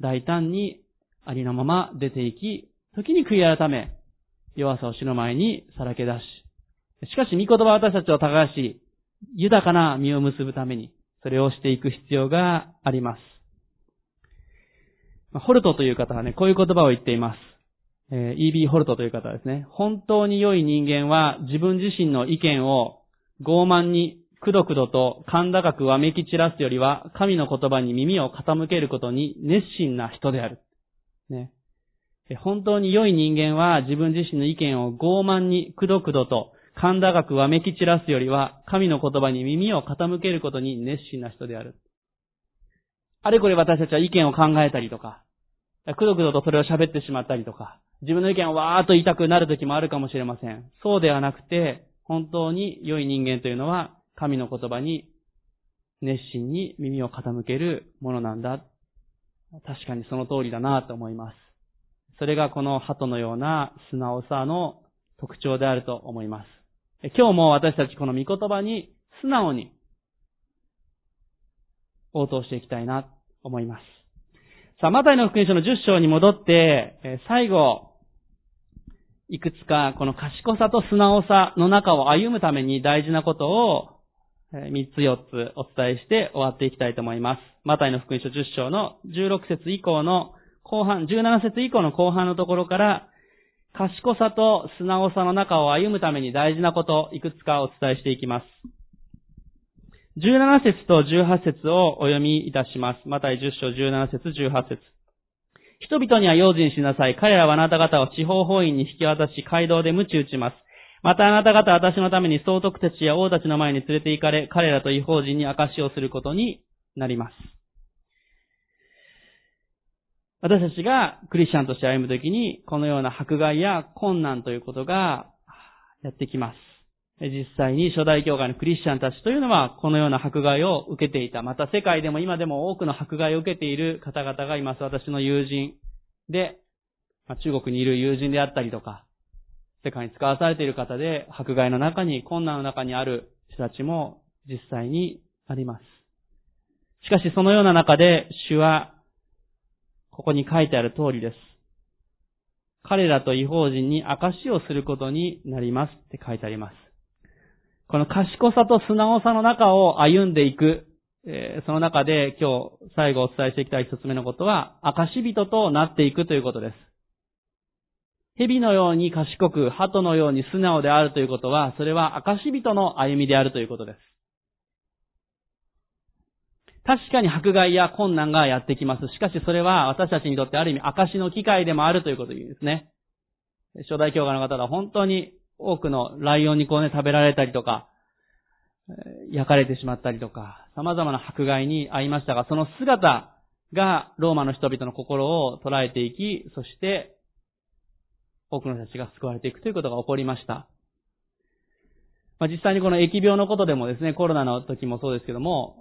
Speaker 1: 大胆にありのまま出ていき、時に悔い改め、弱さを主の前にさらけ出し、しかし、御言葉は私たちを耕し、豊かな実を結ぶために、それをしていく必要があります。ホルトという方はね、こういう言葉を言っています。えー、E.B. ホルトという方ですね。本当に良い人間は自分自身の意見を傲慢にくどくどと甲高くわめき散らすよりは、神の言葉に耳を傾けることに熱心な人である。ね。本当に良い人間は自分自身の意見を傲慢にくどくどと甲高くわめき散らすよりは、神の言葉に耳を傾けることに熱心な人である。あれこれ私たちは意見を考えたりとか、くどくどとそれを喋ってしまったりとか、自分の意見をわーっと言いたくなる時もあるかもしれません。そうではなくて、本当に良い人間というのは、神の言葉に熱心に耳を傾けるものなんだ。確かにその通りだなと思います。それがこの鳩のような素直さの特徴であると思います。今日も私たちこの御言葉に素直に応答していきたいなと思います。さあ、マタイの福音書の10章に戻って、最後、いくつかこの賢さと素直さの中を歩むために大事なことを3つ4つお伝えして終わっていきたいと思います。マタイの福音書10章の16節以降の後半、17節以降の後半のところから賢さと素直さの中を歩むために大事なこと、いくつかお伝えしていきます。17節と18節をお読みいたします。また10章17節18節人々には用心しなさい。彼らはあなた方を地方法院に引き渡し、街道で鞭打ちます。またあなた方は私のために総督たちや王たちの前に連れて行かれ、彼らと違法人に証しをすることになります。私たちがクリスチャンとして歩むときに、このような迫害や困難ということがやってきます。実際に初代教会のクリスチャンたちというのは、このような迫害を受けていた。また世界でも今でも多くの迫害を受けている方々がいます。私の友人で、中国にいる友人であったりとか、世界に使わされている方で、迫害の中に、困難の中にある人たちも実際にあります。しかしそのような中で、主はここに書いてある通りです。彼らと違法人に証をすることになりますって書いてあります。この賢さと素直さの中を歩んでいく、えー、その中で今日最後お伝えしていきたい一つ目のことは、証人となっていくということです。蛇のように賢く、鳩のように素直であるということは、それは証人の歩みであるということです。確かに迫害や困難がやってきます。しかしそれは私たちにとってある意味証の機会でもあるということを言うんですね。初代教会の方は本当に多くのライオンにこうね、食べられたりとか、焼かれてしまったりとか、様々な迫害に遭いましたが、その姿がローマの人々の心を捉えていき、そして多くの人たちが救われていくということが起こりました。まあ、実際にこの疫病のことでもですね、コロナの時もそうですけども、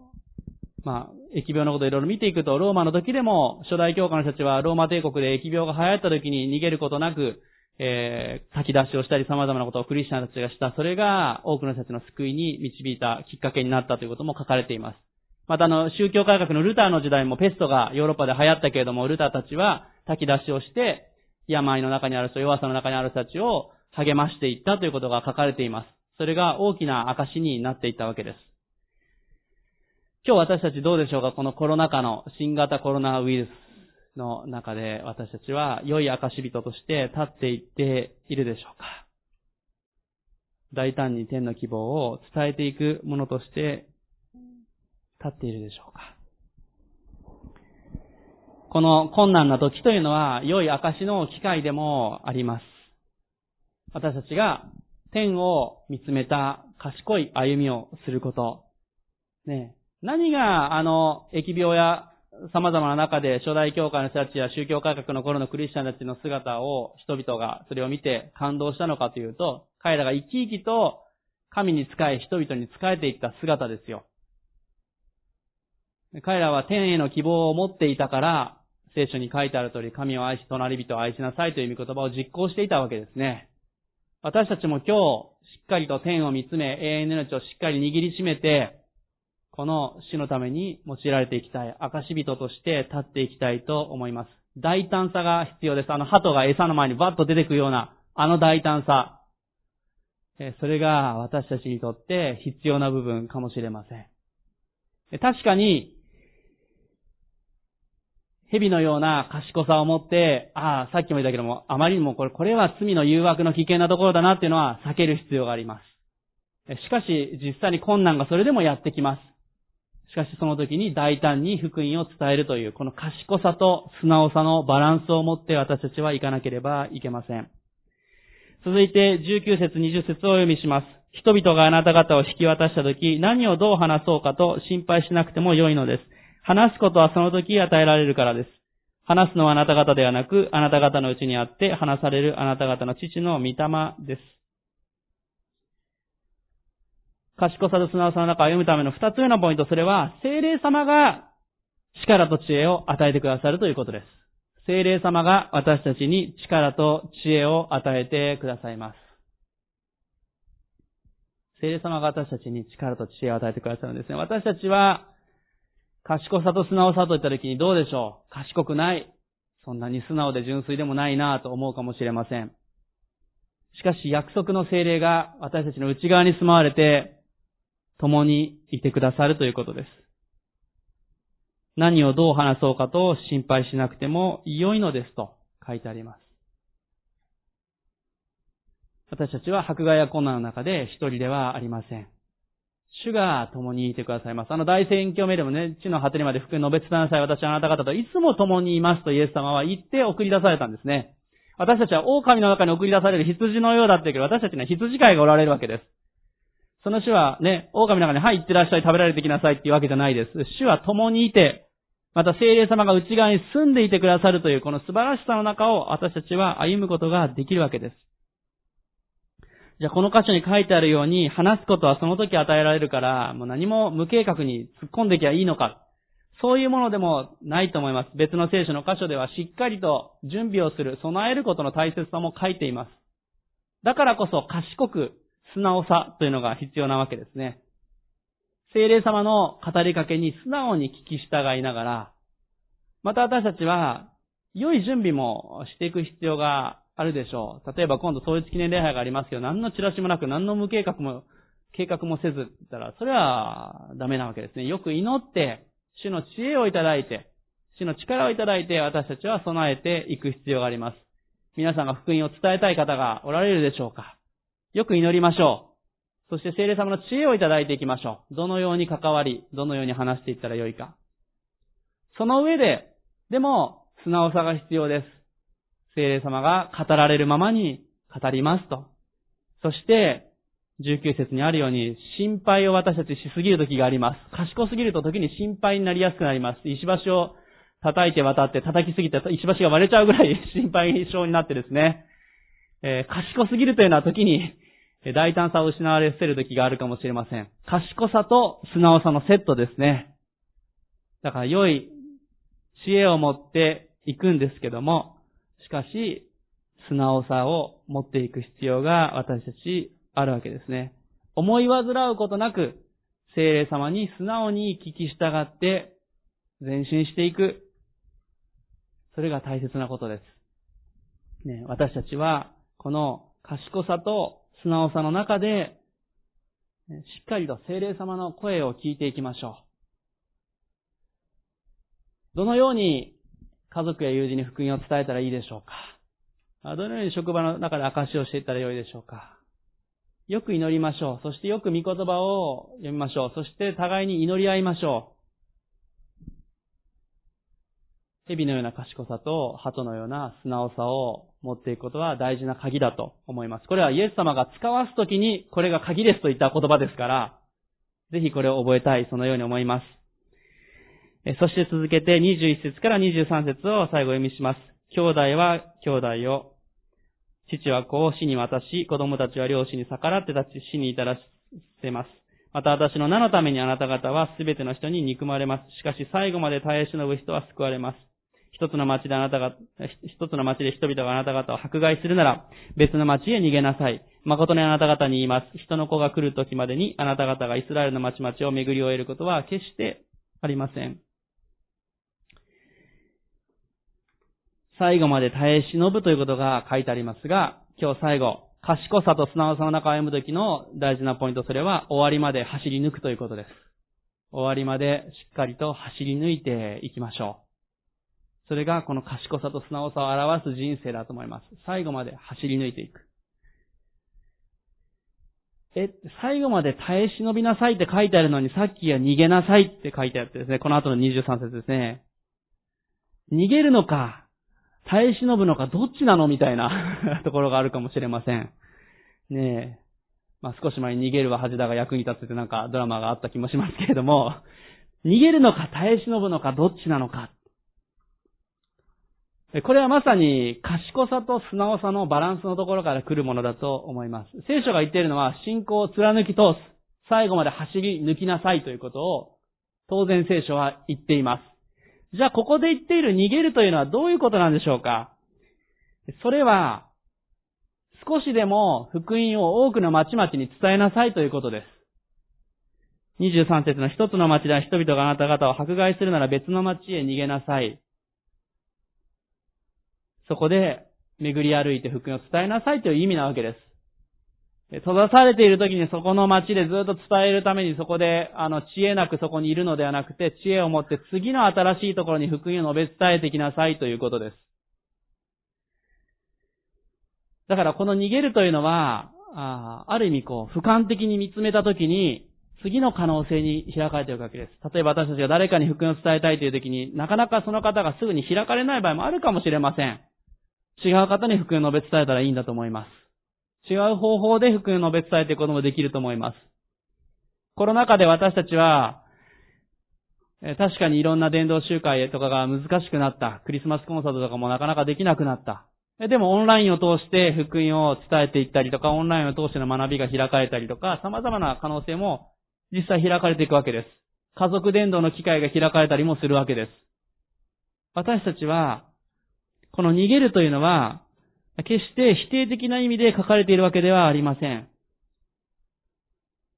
Speaker 1: まあ、疫病のことをいろいろ見ていくと、ローマの時でも、初代教科の人たちはローマ帝国で疫病が流行った時に逃げることなく、えー、先出しをしたり様々なことをクリスチャンたちがした、それが多くの人たちの救いに導いたきっかけになったということも書かれています。またあの、宗教改革のルターの時代もペストがヨーロッパで流行ったけれども、ルターたちは炊き出しをして、病の中にある人、弱さの中にある人たちを励ましていったということが書かれています。それが大きな証になっていったわけです。今日私たちどうでしょうか？このコロナ禍の新型コロナウイルスの中で私たちは良い証人として立っていっているでしょうか？大胆に天の希望を伝えていくものとして立っているでしょうか？この困難な時というのは良い証の機会でもあります。私たちが天を見つめた賢い歩みをすること。ね。何があの、疫病や様々な中で初代教会の人たちや宗教改革の頃のクリスチャンたちの姿を人々がそれを見て感動したのかというと、彼らが生き生きと神に仕え人々に仕えていった姿ですよ。彼らは天への希望を持っていたから、聖書に書いてある通り、神を愛し、隣人を愛しなさいという御言葉を実行していたわけですね。私たちも今日、しっかりと天を見つめ、永遠の命をしっかり握りしめて、この死のために用いられていきたい、証人として立っていきたいと思います。大胆さが必要です。あの鳩が餌の前にバッと出てくるような、あの大胆さ。それが私たちにとって必要な部分かもしれません。確かに、蛇のような賢さを持って、ああ、さっきも言ったけども、あまりにもこれ、これは罪の誘惑の危険なところだなっていうのは避ける必要があります。しかし、実際に困難がそれでもやってきます。しかしその時に大胆に福音を伝えるという、この賢さと素直さのバランスを持って私たちは行かなければいけません。続いて19節20節をお読みします。人々があなた方を引き渡した時、何をどう話そうかと心配しなくても良いのです。話すことはその時与えられるからです。話すのはあなた方ではなく、あなた方のうちにあって話されるあなた方の父の御霊です。賢さと素直さの中を歩むための二つ目のポイント、それは、精霊様が力と知恵を与えてくださるということです。精霊様が私たちに力と知恵を与えてくださいます。精霊様が私たちに力と知恵を与えてくださるんですね。私たちは、賢さと素直さといった時にどうでしょう賢くない。そんなに素直で純粋でもないなと思うかもしれません。しかし約束の精霊が私たちの内側に住まわれて、共にいてくださるということです。何をどう話そうかと心配しなくても良いのですと書いてあります。私たちは迫害や困難の中で一人ではありません。主が共にいてくださいます。あの大宣教名でもね、地の果てにまで福音述べ伝えなさい。私はあなた方といつも共にいますとイエス様は言って送り出されたんですね。私たちは狼の中に送り出される羊のようだって言うけど、私たちには羊飼いがおられるわけです。その主はね、狼の中に、はい、行ってらっしゃい、食べられてきなさいっていうわけじゃないです。主は共にいて、また聖霊様が内側に住んでいてくださるという、この素晴らしさの中を私たちは歩むことができるわけです。じゃあこの箇所に書いてあるように、話すことはその時与えられるから、もう何も無計画に突っ込んできゃいいのか。そういうものでもないと思います。別の聖書の箇所ではしっかりと準備をする、備えることの大切さも書いています。だからこそ賢く素直さというのが必要なわけですね。精霊様の語りかけに素直に聞き従いながら、また私たちは良い準備もしていく必要があるでしょう。例えば今度統一記念礼拝がありますけど、何のチラシもなく、何の無計画も、計画もせず、ったら、それはダメなわけですね。よく祈って、主の知恵をいただいて、主の力をいただいて、私たちは備えていく必要があります。皆さんが福音を伝えたい方がおられるでしょうかよく祈りましょう。そして聖霊様の知恵をいただいていきましょう。どのように関わり、どのように話していったらよいか。その上で、でも、素直さが必要です。聖霊様が語られるままに語りますと。そして、19節にあるように、心配を私たちしすぎる時があります。賢すぎると時に心配になりやすくなります。石橋を叩いて渡って叩きすぎて石橋が割れちゃうぐらい心配性になってですね、えー、賢すぎるというのは時に大胆さを失われせる時があるかもしれません。賢さと素直さのセットですね。だから良い知恵を持っていくんですけども、しかし、素直さを持っていく必要が私たちあるわけですね。思い煩うことなく、精霊様に素直に聞き従って前進していく。それが大切なことです。ね、私たちは、この賢さと素直さの中で、しっかりと精霊様の声を聞いていきましょう。どのように家族や友人に福音を伝えたらいいでしょうか？どのように職場の中で証しをしていったらよいでしょうか？よく祈りましょう。そしてよく御言葉を読みましょう。そして互いに祈り合いましょう。蛇のような賢さと鳩のような素直さを持っていくことは大事な鍵だと思います。これはイエス様が使わすときにこれが鍵ですと言った言葉ですから、ぜひこれを覚えたい、そのように思います。そして続けて21節から23節を最後読みします。兄弟は兄弟を、父は子を死に渡し、子供たちは両親に逆らって立ち死に至らせます。また私の名のためにあなた方はすべての人に憎まれます。しかし最後まで耐え忍ぶ人は救われます。一つの町であなたが、一つの町で人々があなた方を迫害するなら、別の町へ逃げなさい。誠にあなた方に言います。人の子が来る時までにあなた方がイスラエルの町々を巡り終えることは決してありません。最後まで耐え忍ぶということが書いてありますが、今日最後、賢さと素直さの中を歩むときの大事なポイント、それは終わりまで走り抜くということです。終わりまでしっかりと走り抜いていきましょう。それがこの賢さと素直さを表す人生だと思います。最後まで走り抜いていく。え、最後まで耐え忍びなさいって書いてあるのに、さっきは逃げなさいって書いてあってですね、この後の23節ですね。逃げるのか、耐え忍ぶのかどっちなのみたいな ところがあるかもしれません。ねえ。まあ、少し前に逃げるは恥だが役に立つってなんかドラマがあった気もしますけれども、逃げるのか耐え忍ぶのかどっちなのか。これはまさに賢さと素直さのバランスのところから来るものだと思います。聖書が言っているのは信仰を貫き通す。最後まで走り抜きなさいということを当然聖書は言っています。じゃあここで言っている逃げるというのはどういうことなんでしょうかそれは、少しでも福音を多くの町々に伝えなさいということです。23節の一つの町では人々があなた方を迫害するなら別の町へ逃げなさい。そこで巡り歩いて福音を伝えなさいという意味なわけです。閉ざされている時にそこの町でずっと伝えるためにそこで、あの、知恵なくそこにいるのではなくて、知恵を持って次の新しいところに福音を述べ伝えてきなさいということです。だからこの逃げるというのは、あある意味こう、俯瞰的に見つめた時に、次の可能性に開かれているわけです。例えば私たちが誰かに福音を伝えたいという時になかなかその方がすぐに開かれない場合もあるかもしれません。違う方に福音を述べ伝えたらいいんだと思います。違う方法で福音を述べ伝えていくこともできると思います。コロナ禍で私たちは、確かにいろんな伝道集会とかが難しくなった。クリスマスコンサートとかもなかなかできなくなった。でもオンラインを通して福音を伝えていったりとか、オンラインを通しての学びが開かれたりとか、様々な可能性も実際開かれていくわけです。家族伝道の機会が開かれたりもするわけです。私たちは、この逃げるというのは、決して否定的な意味で書かれているわけではありません。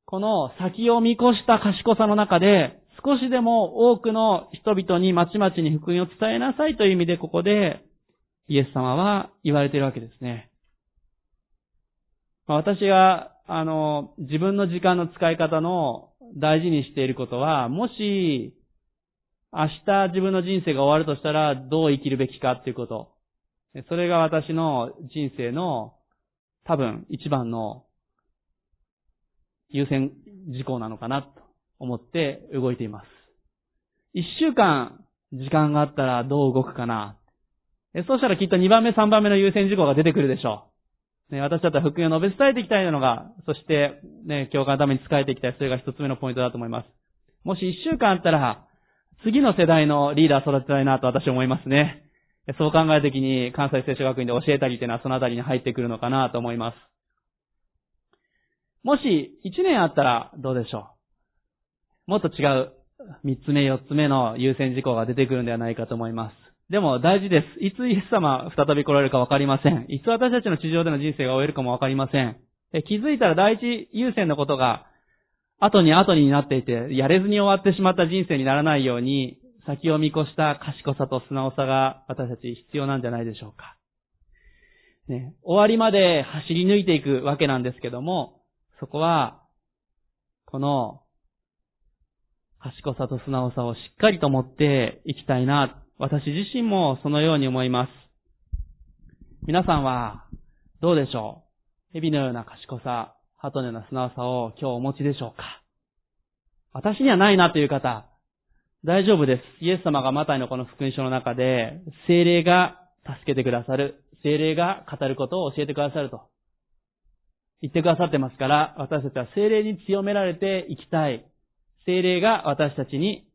Speaker 1: この先を見越した賢さの中で、少しでも多くの人々に町々に福音を伝えなさいという意味でここでイエス様は言われているわけですね。私が、あの、自分の時間の使い方の大事にしていることは、もし、明日自分の人生が終わるとしたら、どう生きるべきかっていうこと。それが私の人生の多分一番の優先事項なのかなと思って動いています。一週間時間があったらどう動くかな。そうしたらきっと2番目、3番目の優先事項が出てくるでしょう。ね、私だったら福音を述べ伝えていきたいのが、そして、ね、教会のために使えていきたい。それが一つ目のポイントだと思います。もし一週間あったら、次の世代のリーダー育てたいなと私は思いますね。そう考えるときに関西聖書学院で教えたりというのはそのあたりに入ってくるのかなと思います。もし1年あったらどうでしょう？もっと違う3つ目4つ目の優先事項が出てくるんではないかと思います。でも大事です。いつイエス様再び来られるかわかりません。いつ私たちの地上での人生が終えるかもわかりません。気づいたら第一優先のことが後に後になっていて、やれずに終わってしまった人生にならないように、先を見越した賢さと素直さが私たち必要なんじゃないでしょうか。ね、終わりまで走り抜いていくわけなんですけども、そこは、この、賢さと素直さをしっかりと持っていきたいな。私自身もそのように思います。皆さんは、どうでしょう？蛇のような賢さ、鳩のような素直さを今日お持ちでしょうか？私にはないなという方、大丈夫です。イエス様がマタイのこの福音書の中で、精霊が助けてくださる、精霊が語ることを教えてくださると言ってくださってますから、私たちは精霊に強められていきたい。精霊が私たちに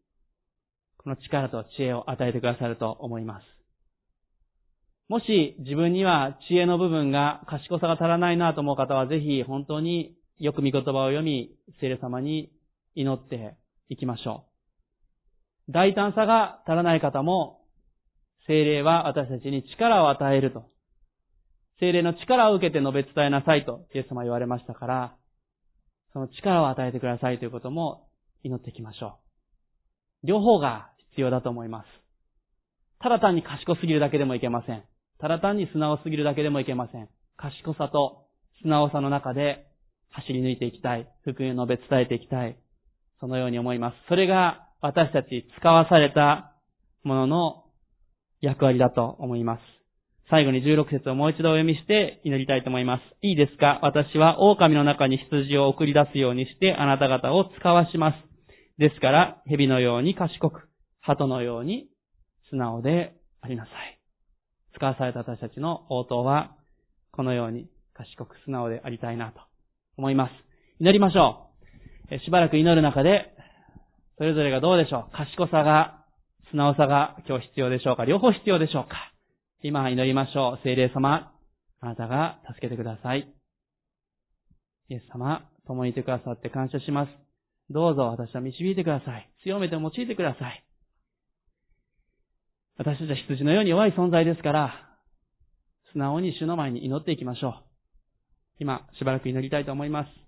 Speaker 1: この力と知恵を与えてくださると思います。もし自分には知恵の部分が賢さが足らないなと思う方はぜひ本当によく見言葉を読み、聖霊様に祈っていきましょう。大胆さが足らない方も、精霊は私たちに力を与えると。精霊の力を受けて述べ伝えなさいと、イエス様言われましたから、その力を与えてくださいということも祈っていきましょう。両方が必要だと思います。ただ単に賢すぎるだけでもいけません。ただ単に素直すぎるだけでもいけません。賢さと素直さの中で走り抜いていきたい。福音を述べ伝えていきたい。そのように思います。それが私たち使わされたものの役割だと思います。最後に16節をもう一度お読みして祈りたいと思います。いいですか？私は狼の中に羊を送り出すようにしてあなた方を使わします。ですから、蛇のように賢く、鳩のように素直でありなさい。使わされた私たちの応答は、このように賢く素直でありたいなと思います。祈りましょう。しばらく祈る中で、それぞれがどうでしょう賢さが、素直さが今日必要でしょうか両方必要でしょうか今祈りましょう。聖霊様、あなたが助けてください。イエス様、共にいてくださって感謝します。どうぞ私は導いてください。強めて用いてください。私たちは羊のように弱い存在ですから、素直に主の前に祈っていきましょう。今、しばらく祈りたいと思います。